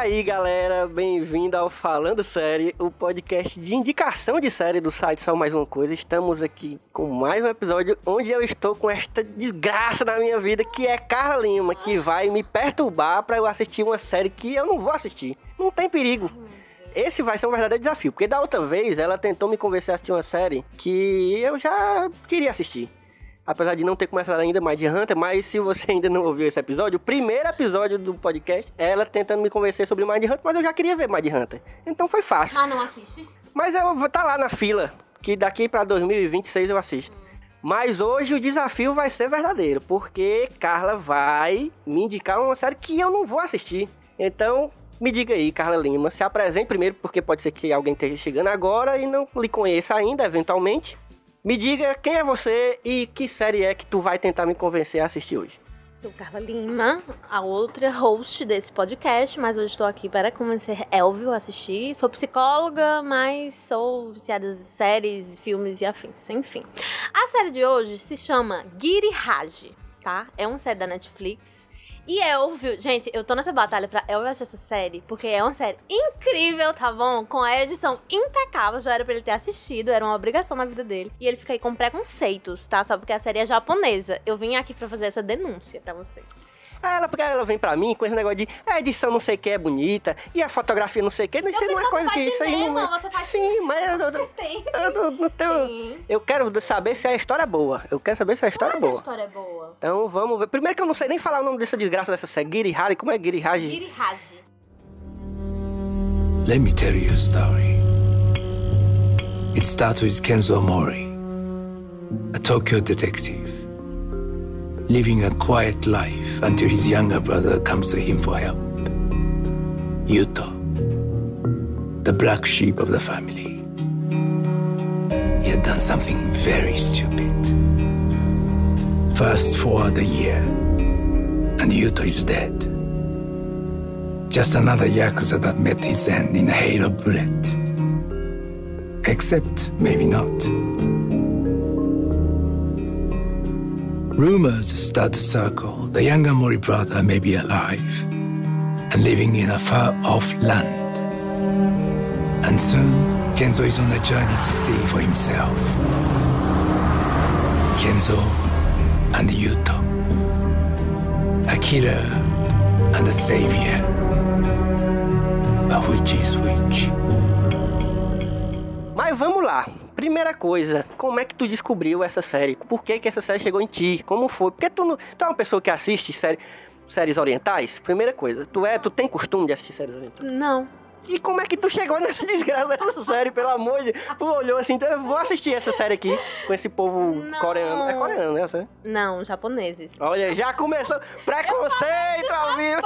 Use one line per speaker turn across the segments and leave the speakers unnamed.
E aí, galera, bem-vindo ao Falando Série, o podcast de indicação de série do site Só Mais Uma Coisa. Estamos aqui com mais um episódio onde eu estou com esta desgraça na minha vida, que é Carla Lima, que vai me perturbar para eu assistir uma série que eu não vou assistir. Não tem perigo. Esse vai ser um verdadeiro desafio, porque da outra vez ela tentou me convencer a assistir uma série que eu já queria assistir apesar de não ter começado ainda mais de Hunter, mas se você ainda não ouviu esse episódio, o primeiro episódio do podcast é ela tentando me convencer sobre Mind Hunter, mas eu já queria ver Mind Hunter. Então foi fácil.
Ah, não assiste?
Mas estar tá lá na fila, que daqui para 2026 eu assisto. Mas hoje o desafio vai ser verdadeiro, porque Carla vai me indicar uma série que eu não vou assistir. Então, me diga aí, Carla Lima, se apresente primeiro, porque pode ser que alguém esteja chegando agora e não lhe conheça ainda, eventualmente. Me diga quem é você e que série é que tu vai tentar me convencer a assistir hoje.
Sou Carla Lima, a outra host desse podcast, mas hoje estou aqui para convencer Elvio a assistir. Sou psicóloga, mas sou viciada em séries, filmes e afins, enfim. A série de hoje se chama Giri Raj, tá? É uma série da Netflix e Elvio, gente, eu tô nessa batalha pra Elvio assistir essa série, porque é uma série incrível, tá bom? Com a edição impecável, já era pra ele ter assistido, era uma obrigação na vida dele. E ele fica aí com preconceitos, tá? Só porque a série é japonesa. Eu vim aqui pra fazer essa denúncia pra vocês.
Aí ela, porque ela vem pra mim com esse negócio de a edição não sei o que é bonita, e a fotografia não sei o que, isso não é coisa que isso aí
não é.
Sim, mas eu, eu, eu, não tenho. Eu quero saber se a história é boa. Eu quero saber se a história é boa.
a história é boa.
Então vamos ver. Primeiro que eu não sei nem falar o nome dessa desgraça dessa série. Giri Hari, como é Giri Haji?
Giri Haji.
Let me tell you a story. It starts with Kenzo Mori, a Tokyo detective. Living a quiet life until his younger brother comes to him for help. Yuto, the black sheep of the family. He had done something very stupid. Fast forward a year, and Yuto is dead. Just another Yakuza that met his end in a hail of bullet. Except maybe not. Rumors start to circle. The younger Mori brother may be alive and living in a far off land. And soon, Kenzo is on a journey to see for himself. Kenzo and Yuto. A killer and a savior. But which is which?
Mas vamos lá. Primeira coisa, como é que tu descobriu essa série? Por que, que essa série chegou em ti? Como foi? Porque tu, não, tu é uma pessoa que assiste série, séries orientais? Primeira coisa, tu é, tu tem costume de assistir séries orientais?
Não.
E como é que tu chegou nessa desgraça dessa série, pelo amor de Deus? Tu olhou assim, então eu vou assistir essa série aqui com esse povo
Não.
coreano. É coreano, né? Essa?
Não, japoneses.
Olha, já começou preconceito ao vivo.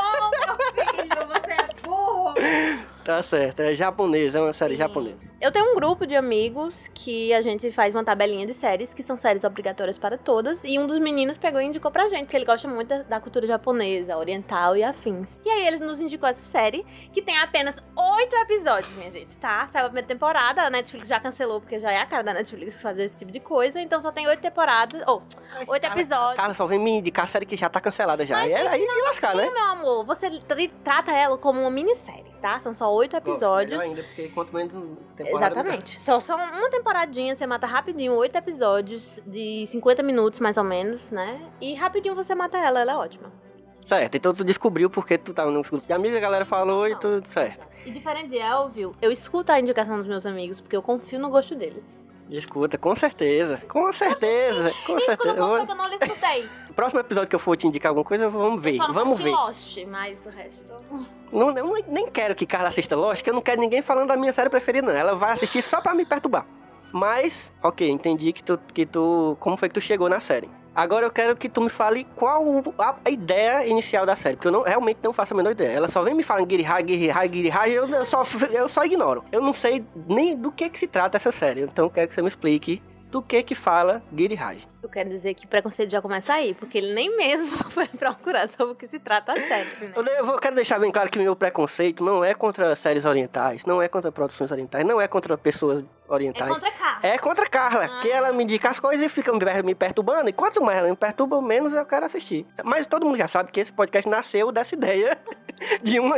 Meu filho, você é burro.
Tá certo, é japonesa, é uma série
Sim.
japonesa.
Eu tenho um grupo de amigos que a gente faz uma tabelinha de séries, que são séries obrigatórias para todas, e um dos meninos pegou e indicou pra gente, que ele gosta muito da, cultura japonesa, oriental e afins. E aí ele nos indicou essa série, que tem apenas oito episódios, minha gente, tá? Saiu a primeira temporada, a Netflix já cancelou, porque já é a cara da Netflix fazer esse tipo de coisa, então só tem oito temporadas, ou oito
Cara,
episódios.
Cara, só vem me indicar série que já tá cancelada já.
Mas
E aí, aí e lascar, né?
Meu amor, você tr- trata ela como uma minissérie, tá? São só oito episódios.
Melhor ainda, porque quanto menos temporada...
Exatamente. Só são uma temporadinha, você mata rapidinho, oito episódios de 50 minutos, mais ou menos, né? E rapidinho você mata ela, ela é ótima.
Certo, então tu descobriu porque tu tava num grupo de amigos, a galera falou e tudo certo.
E diferente de Elvio, eu escuto a indicação dos meus amigos, porque eu confio no gosto deles.
Escuta, com certeza. Com certeza, com
Escuta
certeza. Eu vou-
eu não escutei.
O próximo episódio que eu for te indicar alguma coisa, vamos ver.
Eu só não
Vamos ver.
Lost, mas o resto...
Não, eu nem quero que Carla assista Lost, que eu não quero ninguém falando da minha série preferida, não. Ela vai assistir só pra me perturbar. Mas, ok, entendi que tu, que tu. Como foi que tu chegou na série? Agora eu quero que tu me fale qual a, ideia inicial da série, porque eu não, realmente não faço a menor ideia. Ela só vem me falando Girihai, Girihai, Girihai, eu, eu, só, eu só ignoro. Eu não sei nem do que que se trata essa série, então eu quero que você me explique do que que fala Girihai.
Eu quero dizer que o preconceito já começa aí, porque ele nem mesmo foi procurar sobre o que se trata a série. né?
Eu, vou- quero deixar bem claro que meu preconceito não é contra séries orientais, não é contra produções orientais, não é contra pessoas
É
orientais.
contra cá.
É contra a Carla,
Ah.
que ela me indica as coisas e fica me perturbando. E quanto mais ela me perturba, menos eu quero assistir. Mas todo mundo já sabe que esse podcast nasceu dessa ideia de, uma,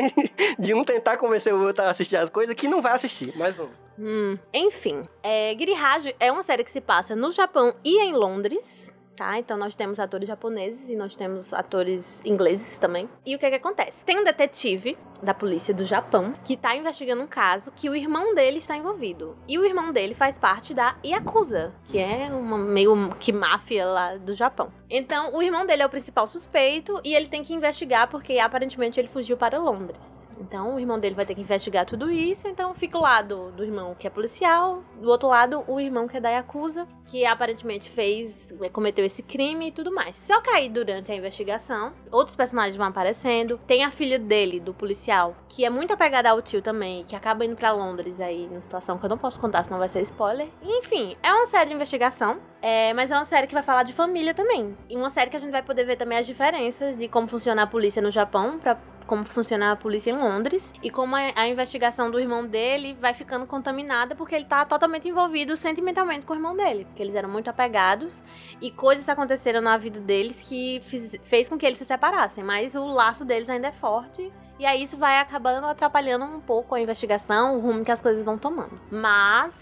de um tentar convencer o outro a assistir as coisas que não vai assistir, mas vamos.
Hum, enfim, é, é uma série que se passa no Japão e em Londres. Tá, então nós temos atores japoneses e nós temos atores ingleses também. E o que é que acontece? Tem um detetive da polícia do Japão que tá investigando um caso que o irmão dele está envolvido. E o irmão dele faz parte da Yakuza, que é uma meio que máfia lá do Japão. Então, o irmão dele é o principal suspeito e ele tem que investigar porque aparentemente ele fugiu para Londres. Então o irmão dele vai ter que investigar tudo isso. Então fica o lado do irmão que é policial, do outro lado o irmão que é da Yakuza, que aparentemente fez, é, cometeu esse crime e tudo mais. Só que aí durante a investigação, outros personagens vão aparecendo. Tem a filha dele, do policial, que é muito apegada ao tio também, que acaba indo para Londres aí, numa situação que eu não posso contar, senão vai ser spoiler. Enfim, é uma série de investigação, é, mas é uma série que vai falar de família também. E uma série que a gente vai poder ver também as diferenças de como funciona a polícia no Japão para como funciona a polícia em Londres e como a, a, investigação do irmão dele vai ficando contaminada porque ele tá totalmente envolvido sentimentalmente com o irmão dele, porque eles eram muito apegados e coisas aconteceram na vida deles que fiz, fez com que eles se separassem, mas o laço deles ainda é forte. E aí isso vai acabando atrapalhando um pouco a investigação, o rumo que as coisas vão tomando. Mas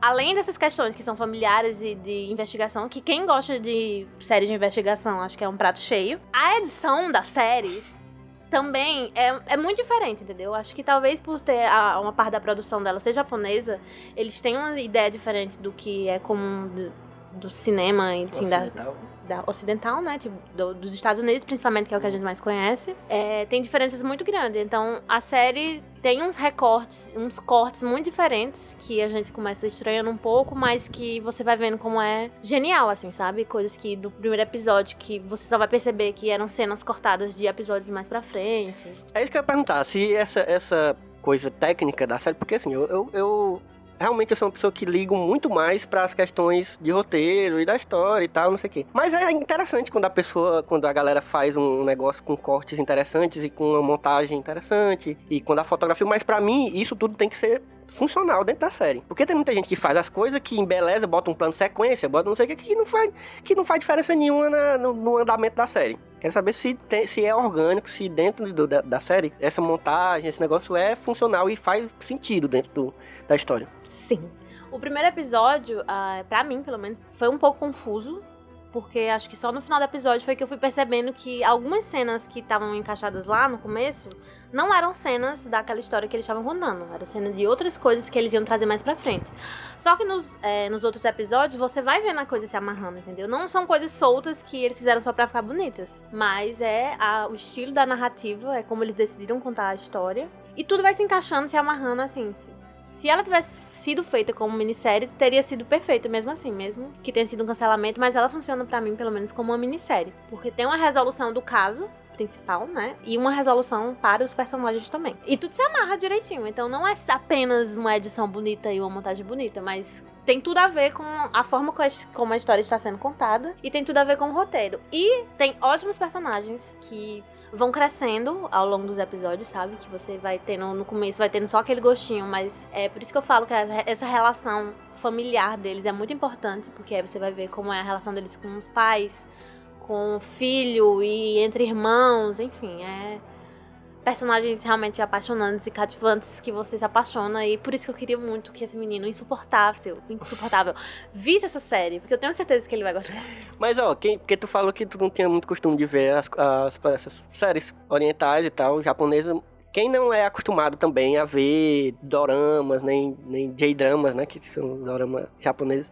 além dessas questões que são familiares e de investigação, que quem gosta de série de investigação acho que é um prato cheio, a edição da série também é, é muito diferente, entendeu? Acho que talvez por ter a, uma parte da produção dela ser japonesa, eles têm uma ideia diferente do que é comum do, do cinema, enfim, da, da ocidental, né? Tipo, do, dos Estados Unidos, principalmente, que é o que a gente mais conhece. É, tem diferenças muito grandes. Então, a série tem uns recortes, uns cortes muito diferentes que a gente começa estranhando um pouco, mas que você vai vendo como é genial, assim, sabe? Coisas que do primeiro episódio que você só vai perceber que eram cenas cortadas de episódios mais pra frente.
É isso que eu ia perguntar, se essa, essa coisa técnica da série, porque assim, eu, eu, eu realmente eu sou uma pessoa que ligo muito mais para as questões de roteiro e da história e tal, não sei o quê. Mas é interessante quando a pessoa, quando a galera faz um negócio com cortes interessantes e com uma montagem interessante e quando a fotografia, mas para mim isso tudo tem que ser funcional dentro da série. Porque tem muita gente que faz as coisas que embeleza, bota um plano sequência, bota não sei o que, que não faz, que não faz diferença nenhuma na, no, no, andamento da série. Quero saber se, tem, se é orgânico, se dentro do, da, da, série essa montagem, esse negócio é funcional e faz sentido dentro do, da história.
Sim. O primeiro episódio, uh, para mim, pelo menos, foi um pouco confuso. Porque acho que só no final do episódio foi que eu fui percebendo que algumas cenas que estavam encaixadas lá no começo não eram cenas daquela história que eles estavam contando. Era cena de outras coisas que eles iam trazer mais pra frente. Só que nos, é, nos outros episódios você vai vendo a coisa se amarrando, entendeu? Não são coisas soltas que eles fizeram só pra ficar bonitas. Mas é a, o estilo da narrativa, é como eles decidiram contar a história. E tudo vai se encaixando, se amarrando assim. Se ela tivesse sido feita como minissérie, teria sido perfeita mesmo assim, mesmo que tenha sido um cancelamento, mas ela funciona para mim, pelo menos, como uma minissérie. Porque tem uma resolução do caso, principal, né? E uma resolução para os personagens também. E tudo se amarra direitinho. Então não é apenas uma edição bonita e uma montagem bonita, mas tem tudo a ver com a forma como a história está sendo contada e tem tudo a ver com o roteiro. E tem ótimos personagens que vão crescendo ao longo dos episódios, sabe? Que você vai tendo no começo, vai tendo só aquele gostinho, mas é por isso que eu falo que essa relação familiar deles é muito importante, porque aí você vai ver como é a relação deles com os pais, com o filho e entre irmãos, enfim, é personagens realmente apaixonantes e cativantes que você se apaixona. E por isso que eu queria muito que esse menino insuportável, insuportável, visse essa série. Porque eu tenho certeza que ele vai gostar.
Mas, ó, quem, porque tu falou que tu não tinha muito costume de ver as, as, essas séries orientais e tal, japonesas. Quem não é acostumado também a ver doramas, nem, nem J-dramas, né? Que são doramas japoneses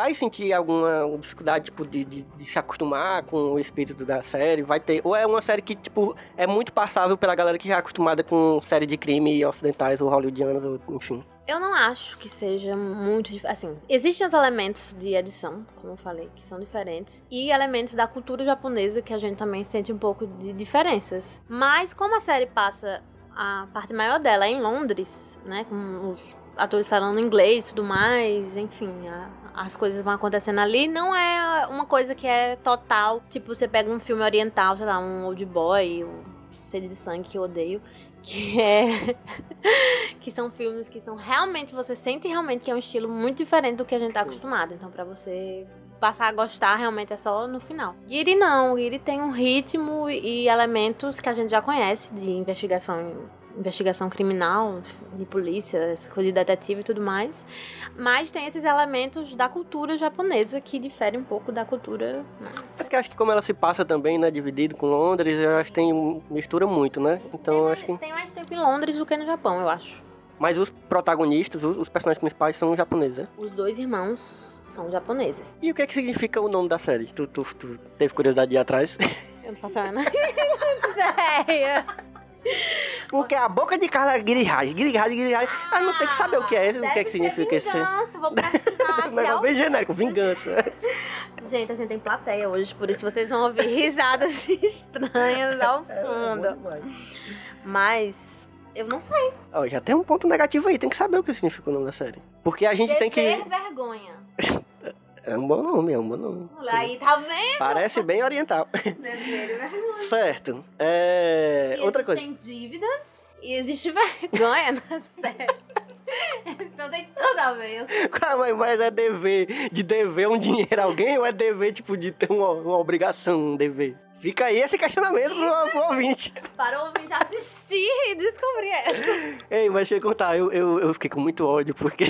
vai sentir alguma dificuldade, tipo, de, de, de, se acostumar com o espírito da série? Vai ter. Ou é uma série que, tipo, é muito passável pela galera que já é acostumada com série de crime ocidentais ou hollywoodianas, ou, enfim.
Eu não acho que seja muito. Assim, existem os elementos de edição, como eu falei, que são diferentes, e elementos da cultura japonesa que a gente também sente um pouco de diferenças. Mas, como a série passa a parte maior dela é em Londres, né, com os atores falando inglês tudo mais, enfim, a, as coisas vão acontecendo ali, não é uma coisa que é total. Tipo, você pega um filme oriental, sei lá, um Old Boy, um Sede de Sangue que eu odeio. Que é. que são filmes que são realmente. Você sente realmente que é um estilo muito diferente do que a gente tá Sim. acostumado. Então, pra você passar a gostar realmente é só no final. Giri não, Giri tem um ritmo e elementos que a gente já conhece de investigação investigação criminal, de polícia, essa coisa de detetive e tudo mais. Mas tem esses elementos da cultura japonesa que diferem um pouco da cultura.
É porque acho que como ela se passa também, né, dividido com Londres, eu acho que tem mistura muito, né? Então
tem,
acho que
tem mais tempo em Londres do que no Japão, eu acho.
Mas os protagonistas, os, os personagens principais são japoneses, né?
Os dois irmãos são japoneses.
E o que é que significa o nome da série? Tu, tu, tu teve curiosidade de ir atrás?
Eu não faço a menor ideia.
Porque a boca de Carla é Girihaj, Girihaj, Girihaj. Ah, não tem que saber o que é, o que é que significa
isso. Vingança, vou precisar.
Não, é bem genérico, vingança.
Gente, a gente tem plateia hoje, por isso vocês vão ouvir risadas estranhas ao
É,
fundo. Mas eu não sei.
Ó, já tem um ponto negativo aí, tem que saber o que significa o nome da série. Porque a gente tem que.
Ter vergonha.
É um bom nome, é um bom nome.
Aí, tá vendo?
Parece bem oriental.
Dever vergonha.
certo. É...
E
Outra coisa.
existem dívidas e existe vergonha na série. Então tem tudo a ver.
Calma aí, mas é dever de dever um dinheiro a alguém ou é dever, tipo, de ter uma, uma obrigação, um dever? Fica aí esse questionamento pro, pro ouvinte.
Para o ouvinte assistir e descobrir essa.
Ei, mas deixa eu contar, eu, eu, eu fiquei com muito ódio, porque...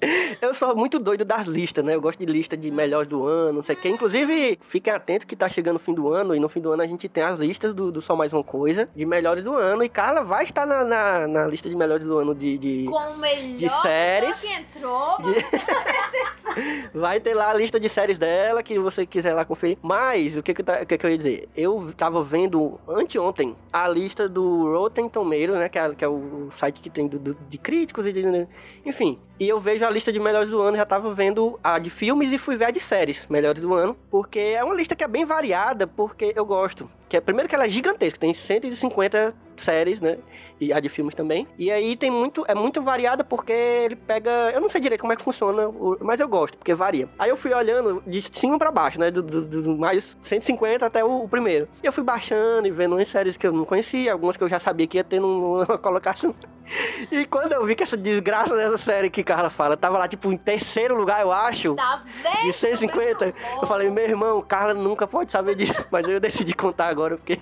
Eu sou muito doido das listas, né? Eu gosto de lista de melhores do ano, não sei o quê. Inclusive, fiquem atentos que tá chegando o fim do ano, e no fim do ano a gente tem as listas do, do Só Mais Uma Coisa, de melhores do ano. E Carla vai estar na, na, na lista de melhores do ano de... de...
Com o melhor
De séries.
que entrou.
de- Vai ter lá a lista de séries dela, que você quiser lá conferir. Mas, o que que, eu ta- o que que eu ia dizer? Eu tava vendo anteontem a lista do Rotten Tomatoes, né? Que é, que é o site que tem do- do- de críticos e de... Enfim, e eu vejo a lista de melhores do ano, já tava vendo a de filmes e fui ver a de séries melhores do ano, porque é uma lista que é bem variada, porque eu gosto. Que é, primeiro que ela é gigantesca, tem 150 séries, né? E a de filmes também. E aí tem muito, é muito variada porque ele pega, eu não sei direito como é que funciona, mas eu gosto, porque varia. Aí eu fui olhando de cima pra baixo, né? Do, do- do- do mais 150 até o, o primeiro. E eu fui baixando e vendo umas séries que eu não conhecia, algumas que eu já sabia que ia ter numa colocação. E quando eu vi que essa desgraça dessa série que Carla fala tava lá, tipo, em terceiro lugar, eu acho.
Tá vendo?
De 150, eu falei, meu irmão, Carla nunca pode saber disso. Mas eu decidi contar agora, porque.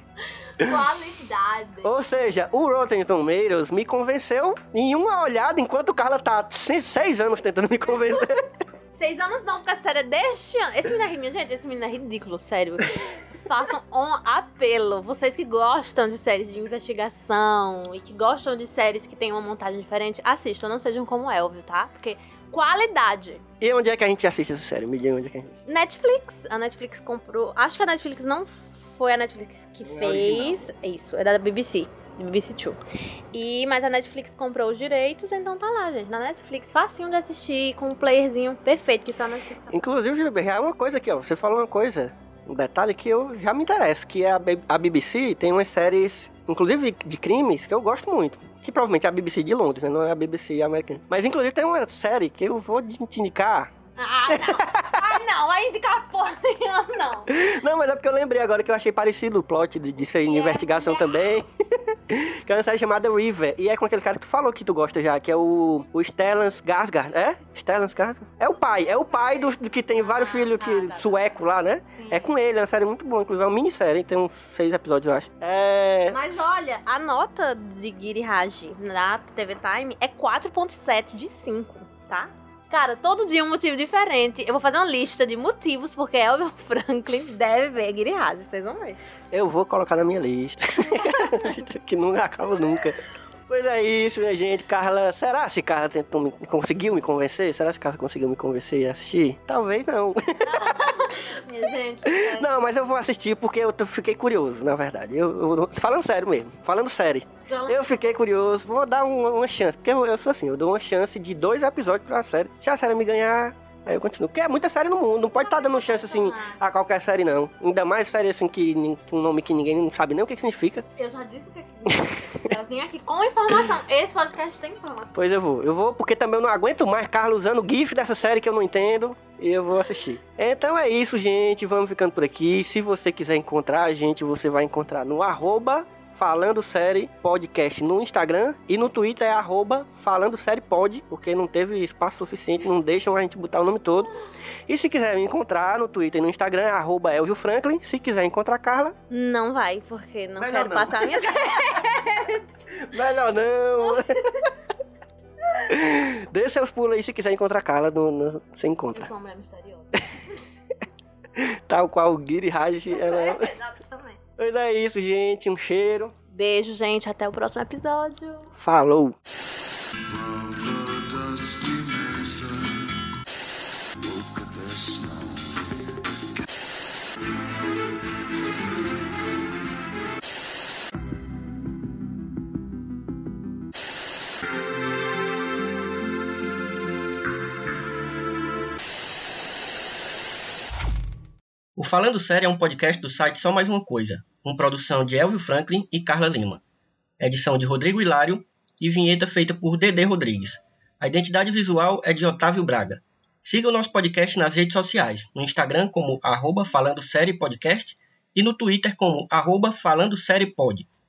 Qualidade.
Ou seja, o Rotten Tomatoes me convenceu em uma olhada, enquanto Carla tá se- seis anos tentando me convencer.
Seis anos não, porque a série é deste ano. Esse menino é ridículo, gente. Esse menino é ridículo, sério. Façam um apelo. Vocês que gostam de séries de investigação e que gostam de séries que tem uma montagem diferente, assistam. Não sejam como Elvio, tá? Porque qualidade.
E onde é que a gente assiste essa série? Me diga onde é que a gente assiste.
Netflix. A Netflix comprou. Acho que a Netflix não foi a Netflix que fez. Isso, é da BBC. BBC Two. E, mas a Netflix comprou os direitos, então tá lá, gente. Na Netflix, facinho de assistir, com um playerzinho perfeito que só a Netflix sabe.
Inclusive, é uma coisa aqui, ó. Você falou uma coisa, um detalhe que eu já me interesso, que é a, a BBC tem umas séries, inclusive de crimes, que eu gosto muito. Que provavelmente é a BBC de Londres, né? Não é a BBC americana. Mas inclusive tem uma série que eu vou te indicar.
Ah, não! ah, não! Aí indicar porra nenhuma, não!
Não, mas é porque eu lembrei agora que eu achei parecido o plot em
E é
investigação também. que é uma série chamada River. E é com aquele cara que tu falou que tu gosta já, que é o, o Stellan Skarsgård. É? Stellan Skarsgård? É o pai. É o pai do, do que tem vários
Ah,
filhos
tá,
que,
tá, tá.
sueco lá, né?
Sim.
É com ele, é uma série muito boa. Inclusive é uma minissérie, tem uns seis episódios, eu acho. É...
Mas olha, a nota de Giri Haji na TV Time é 4.7 de 5, tá? Cara, todo dia um motivo diferente. Eu vou fazer uma lista de motivos porque Elvio Franklin deve ver Giri Haji, vocês vão ver.
Eu vou colocar na minha lista. que não acaba nunca. Pois é isso, minha gente. Carla, será se Carla tentou me, conseguiu me convencer? Será que Carla conseguiu me convencer a assistir? Talvez não.
Minha gente, é,
Não, mas eu vou assistir porque eu fiquei curioso, na verdade. Eu, eu- falando sério mesmo, falando sério.
então,
Eu fiquei curioso, vou dar uma, uma chance. Porque eu, eu sou assim, eu dou uma chance de dois episódios pra série. Se a série me ganhar, aí eu continuo. Porque é muita série no mundo, não pode estar dando chance assim a qualquer série, não. Ainda mais série assim que um nome que ninguém não sabe nem o que, que significa.
eu já disse o que é que Eu vim aqui com informação. Esse podcast tem informação.
Pois eu vou. Eu vou porque também eu não aguento mais Carlos usando o GIF dessa série que eu não entendo. E eu vou assistir. Então é isso, gente. Vamos ficando por aqui. Se você quiser encontrar a gente, você vai encontrar no arroba Falando Série Podcast no Instagram e no Twitter é arroba Falando Série Pod, porque não teve espaço suficiente, não deixam a gente botar o nome todo. E se quiser me encontrar no Twitter e no Instagram é arroba Elvio Franklin. Se quiser encontrar a Carla,
Não vai, porque não
Melhor
quero
não.
passar minhas
melhor não. Dê seus pulos aí se quiser encontrar a Carla, no, no- você
Eu
encontra.
sou uma mulher misteriosa.
Tal qual o Giri Raj, ela é... Pois é isso, gente. Um cheiro.
Beijo, gente. Até o próximo episódio.
Falou. O Falando Sério é um podcast do site Só Mais Uma Coisa, com produção de Elvio Franklin e Carla Lima. Edição de Rodrigo Hilário e vinheta feita por Dedê Rodrigues. A identidade visual é de Otávio Braga. Siga o nosso podcast nas redes sociais, no Instagram como arroba Falando Série Podcast e no Twitter como arroba Falando Série Pod.